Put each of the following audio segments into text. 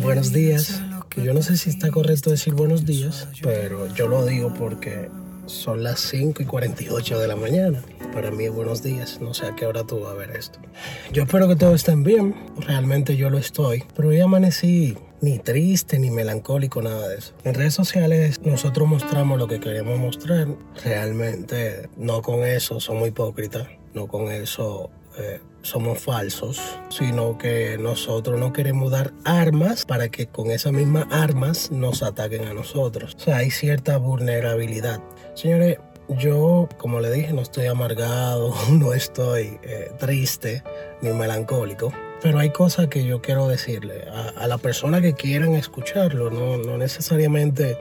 Buenos días. Yo no sé si está correcto decir buenos días, pero yo lo digo porque son las 5 y 48 de la mañana. Para mí, buenos días. No sé a qué hora tú vas a ver esto. Yo espero que todos estén bien. Realmente yo lo estoy. Pero hoy amanecí ni triste, ni melancólico, nada de eso. En redes sociales nosotros mostramos lo que queremos mostrar. Realmente no con eso somos hipócritas. No con eso eh, somos falsos, sino que nosotros no queremos dar armas para que con esas mismas armas nos ataquen a nosotros. O sea, hay cierta vulnerabilidad. Señores, yo, como le dije, no estoy amargado, no estoy eh, triste ni melancólico. Pero hay cosas que yo quiero decirle a, a la persona que quieran escucharlo. No, no necesariamente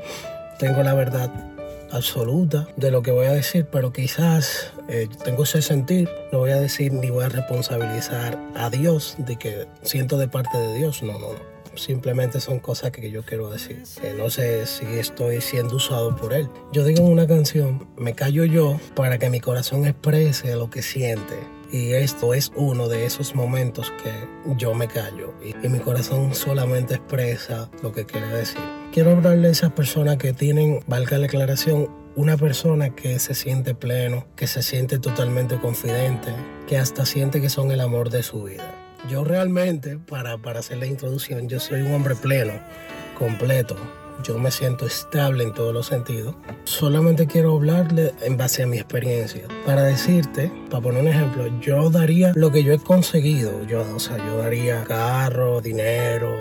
tengo la verdad absoluta de lo que voy a decir, pero quizás eh, tengo ese sentir, no voy a decir ni voy a responsabilizar a Dios de que siento de parte de Dios, no, no, no. Simplemente son cosas que yo quiero decir. No sé si estoy siendo usado por Él. Yo digo en una canción, me callo yo para que mi corazón exprese lo que siente. Y esto es uno de esos momentos que yo me callo y, mi corazón solamente expresa lo que quiere decir. Quiero hablarle a esas personas que tienen, valga la declaración, una persona que se siente pleno, que se siente totalmente confidente, que hasta siente que son el amor de su vida. Yo realmente, para, para hacer la introducción, yo soy un hombre pleno, completo. Yo me siento estable en todos los sentidos. Solamente quiero hablarle en base a mi experiencia. Para decirte, para poner un ejemplo, yo daría lo que yo he conseguido. Yo, o sea, yo daría carro, dinero,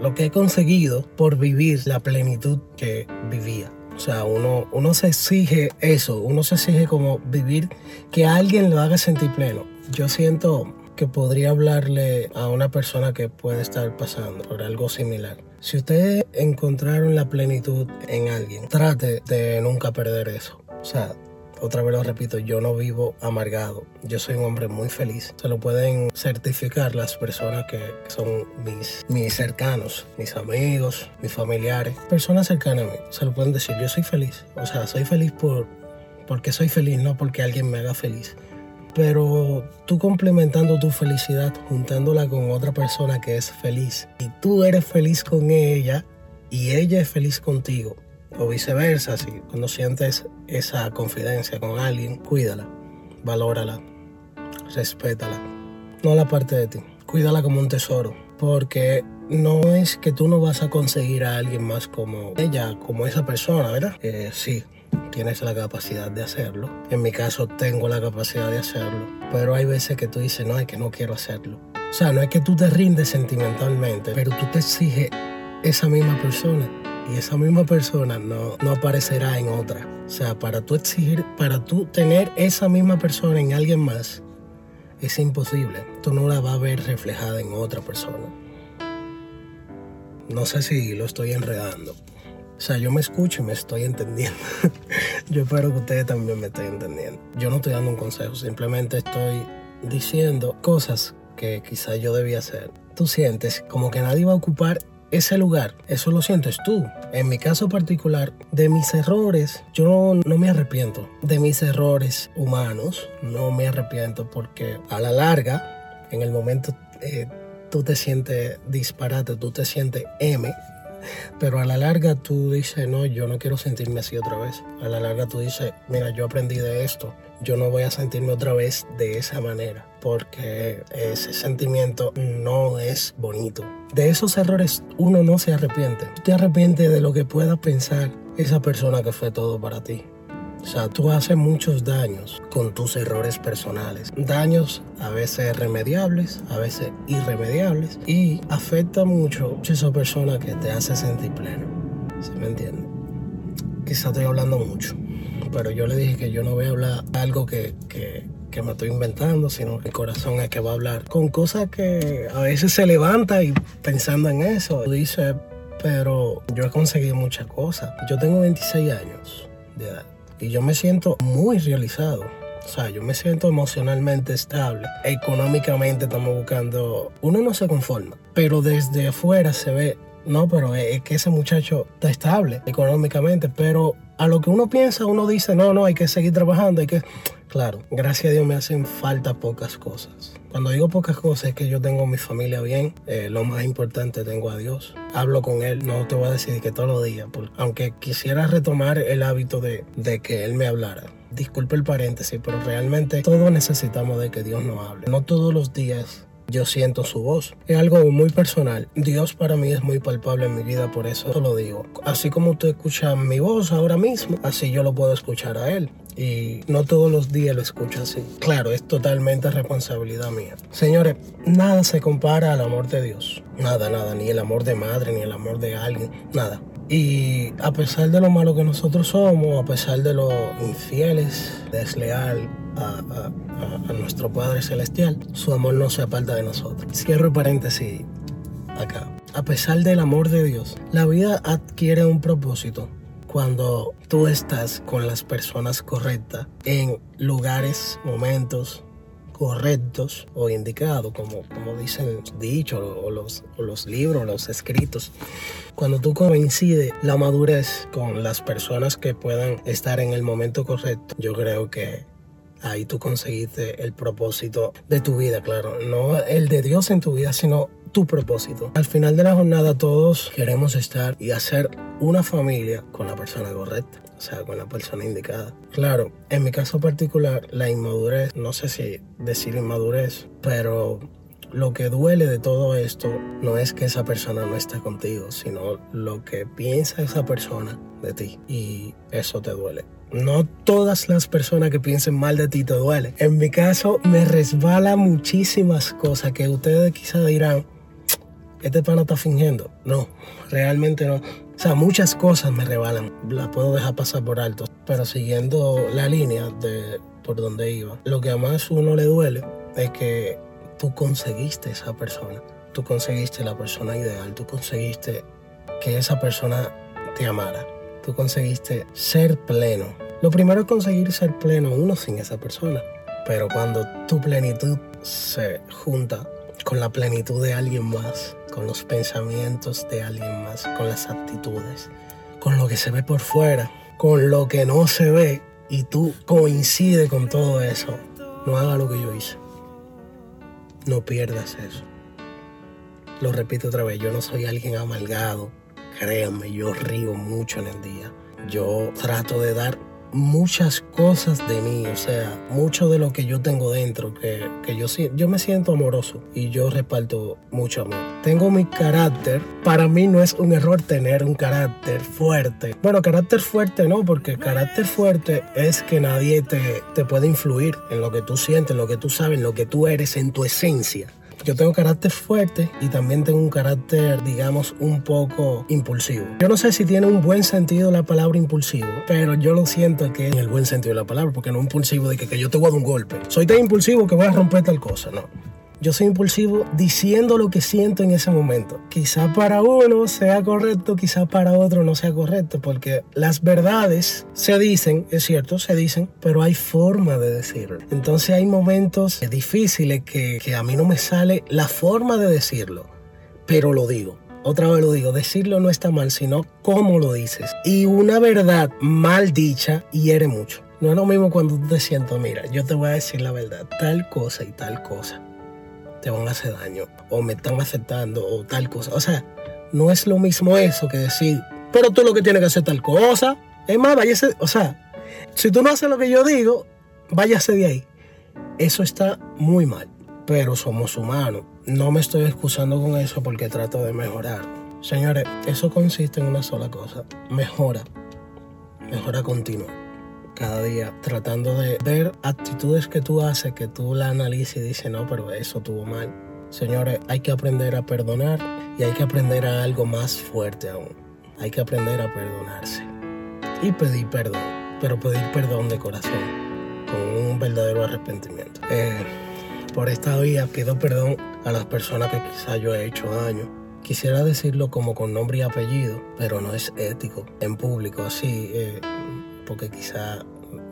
lo que he conseguido por vivir la plenitud que vivía. O sea, uno, uno se exige eso, uno se exige como vivir que alguien lo haga sentir pleno. Yo siento que podría hablarle a una persona que puede estar pasando por algo similar. Si ustedes encontraron la plenitud en alguien, trate de nunca perder eso. O sea, otra vez lo repito, yo no vivo amargado. Yo soy un hombre muy feliz. Se lo pueden certificar las personas que son mis, mis cercanos, mis amigos, mis familiares, personas cercanas a mí. Se lo pueden decir, yo soy feliz. O sea, soy feliz por, porque soy feliz, no porque alguien me haga feliz. Pero tú complementando tu felicidad, juntándola con otra persona que es feliz, y tú eres feliz con ella y ella es feliz contigo, o viceversa, si cuando sientes esa confidencia con alguien, cuídala, valórala, respétala, no la parte de ti, cuídala como un tesoro, porque no es que tú no vas a conseguir a alguien más como ella, como esa persona, ¿verdad? Eh, sí, tienes la capacidad de hacerlo. En mi caso tengo la capacidad de hacerlo. Pero hay veces que tú dices, no, es que no quiero hacerlo. O sea, no es que tú te rindes sentimentalmente, pero tú te exiges esa misma persona. Y esa misma persona no, no aparecerá en otra. O sea, para tú exigir, para tú tener esa misma persona en alguien más, es imposible. Tú no la vas a ver reflejada en otra persona. No sé si lo estoy enredando. O sea, yo me escucho y me estoy entendiendo. yo espero que ustedes también me estén entendiendo. Yo no estoy dando un consejo, simplemente estoy diciendo cosas que quizás yo debía hacer. Tú sientes como que nadie va a ocupar ese lugar, eso lo sientes tú. En mi caso particular, de mis errores, yo no, me arrepiento. De mis errores humanos, no me arrepiento porque a la larga, en el momento, eh, tú te sientes disparate, tú te sientes M, pero a la larga tú dices, no, yo no quiero sentirme así otra vez. A la larga tú dices, mira, yo aprendí de esto, yo no voy a sentirme otra vez de esa manera, porque ese sentimiento no es bonito. De esos errores uno no se arrepiente. Te arrepientes de lo que pueda pensar esa persona que fue todo para ti. O sea, tú haces muchos daños con tus errores personales. Daños a veces remediables, a veces irremediables. Y afecta mucho a esa persona que te hace sentir pleno. ¿Se me entiende? Quizá estoy hablando mucho. Pero yo le dije que yo no voy a hablar algo que, que, que me estoy inventando, sino que el corazón es que va a hablar con cosas que a veces se levanta y pensando en eso. Dice, pero yo he conseguido muchas cosas. Yo tengo 26 años de edad y yo me siento muy realizado. O sea, yo me siento emocionalmente estable. Económicamente estamos buscando... Uno no se conforma, pero desde afuera se ve, no, pero es que ese muchacho está estable económicamente, pero a lo que uno piensa, uno dice, no, no, hay que seguir trabajando, hay que... Claro, gracias a Dios me hacen falta pocas cosas. Cuando digo pocas cosas es que yo tengo mi familia bien, eh, lo más importante tengo a Dios. Hablo con Él, no te voy a decir que todos los días, porque aunque quisiera retomar el hábito de, de que Él me hablara. Disculpe el paréntesis, pero realmente todos necesitamos de que Dios nos hable. No todos los días yo siento su voz. Es algo muy personal. Dios para mí es muy palpable en mi vida, por eso lo digo. Así como tú escuchas mi voz ahora mismo, así yo lo puedo escuchar a Él. Y no todos los días lo escucho así. Claro, es totalmente responsabilidad mía. Señores, nada se compara al amor de Dios. Nada, nada. Ni el amor de madre, ni el amor de alguien. Nada. Y a pesar de lo malo que nosotros somos, a pesar de lo infieles, desleal a, nuestro Padre Celestial, su amor no se aparta de nosotros. Cierro paréntesis acá. A pesar del amor de Dios, la vida adquiere un propósito cuando tú estás con las personas correctas en lugares, momentos, correctos o indicados, como, como dicen dicho o los, o los libros, los escritos. Cuando tú coincides la madurez con las personas que puedan estar en el momento correcto, yo creo que ahí tú conseguiste el propósito de tu vida, claro. No el de Dios en tu vida, sino tu propósito. Al final de la jornada todos queremos estar y hacer una familia con la persona correcta, o sea, con la persona indicada. Claro, en mi caso particular, la inmadurez, no sé si decir inmadurez, pero lo que duele de todo esto no es que esa persona no esté contigo, sino lo que piensa esa persona de ti. Y eso te duele. No todas las personas que piensen mal de ti te duele. En mi caso me resbala muchísimas cosas que ustedes quizá dirán, este pana está fingiendo. No, realmente no. O sea, muchas cosas me rebalan. Las puedo dejar pasar por alto. Pero siguiendo la línea de por donde iba, lo que a más uno le duele es que tú conseguiste esa persona. Tú conseguiste la persona ideal. Tú conseguiste que esa persona te amara. Tú conseguiste ser pleno. Lo primero es conseguir ser pleno uno sin esa persona. Pero cuando tu plenitud se junta con la plenitud de alguien más, con los pensamientos de alguien más, con las actitudes, con lo que se ve por fuera, con lo que no se ve, y tú coincides con todo eso, no haga lo que yo hice. No pierdas eso. Lo repito otra vez, yo no soy alguien amalgado. Créanme, yo río mucho en el día. Yo trato de dar muchas cosas de mí, o sea, mucho de lo que yo tengo dentro, que, que yo, yo me siento amoroso y yo reparto mucho amor. Tengo mi carácter, para mí no es un error tener un carácter fuerte. Bueno, carácter fuerte no, porque carácter fuerte es que nadie te, te puede influir en lo que tú sientes, en lo que tú sabes, en lo que tú eres, en tu esencia. Yo tengo carácter fuerte y también tengo un carácter, digamos, un poco impulsivo. Yo no sé si tiene un buen sentido la palabra impulsivo, pero yo lo siento que en el buen sentido de la palabra, porque no impulsivo de que, que yo te voy a dar un golpe. Soy tan impulsivo que voy a romper tal cosa, no. Yo soy impulsivo diciendo lo que siento en ese momento. Quizá para uno sea correcto, quizá para otro no sea correcto, porque las verdades se dicen, es cierto, se dicen, pero hay forma de decirlo. Entonces hay momentos difíciles que, que a mí no me sale la forma de decirlo, pero lo digo. Otra vez lo digo, decirlo no está mal, sino cómo lo dices. Y una verdad mal dicha hiere mucho. No es lo mismo cuando tú te siento, mira, yo te voy a decir la verdad, tal cosa y tal cosa te van a hacer daño o me están aceptando o tal cosa. O sea, no es lo mismo eso que decir, pero tú lo que tienes que hacer tal cosa. Es más, váyase, o sea, si tú no haces lo que yo digo, váyase de ahí. Eso está muy mal, pero somos humanos. No me estoy excusando con eso porque trato de mejorar. Señores, eso consiste en una sola cosa, mejora, mejora continua cada día, tratando de ver actitudes que tú haces, que tú la analices y dices, no, pero eso tuvo mal. Señores, hay que aprender a perdonar y hay que aprender a algo más fuerte aún. Hay que aprender a perdonarse y pedir perdón, pero pedir perdón de corazón, con un verdadero arrepentimiento. Eh, por esta vía pido perdón a las personas que quizá yo he hecho daño. Quisiera decirlo como con nombre y apellido, pero no es ético en público así. Eh, porque quizá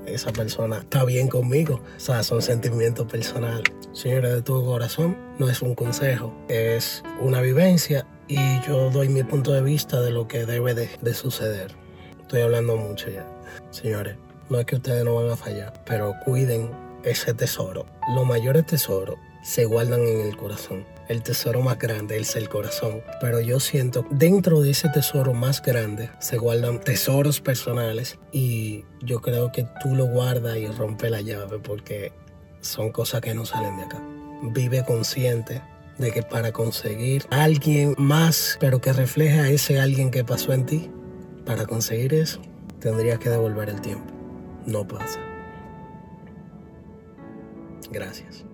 esa persona está bien conmigo. O sea, son sentimientos personales. Señores, de tu corazón, no es un consejo, es una vivencia y yo doy mi punto de vista de lo que debe de, suceder. Estoy hablando mucho ya. Señores, no es que ustedes no van a fallar, pero cuiden ese tesoro. Lo mayor tesoro se guardan en el corazón. El tesoro más grande es el corazón. Pero yo siento, dentro de ese tesoro más grande se guardan tesoros personales y yo creo que tú lo guardas y rompes la llave porque son cosas que no salen de acá. Vive consciente de que para conseguir alguien más, pero que refleje a ese alguien que pasó en ti, para conseguir eso, tendrías que devolver el tiempo. No pasa. Gracias.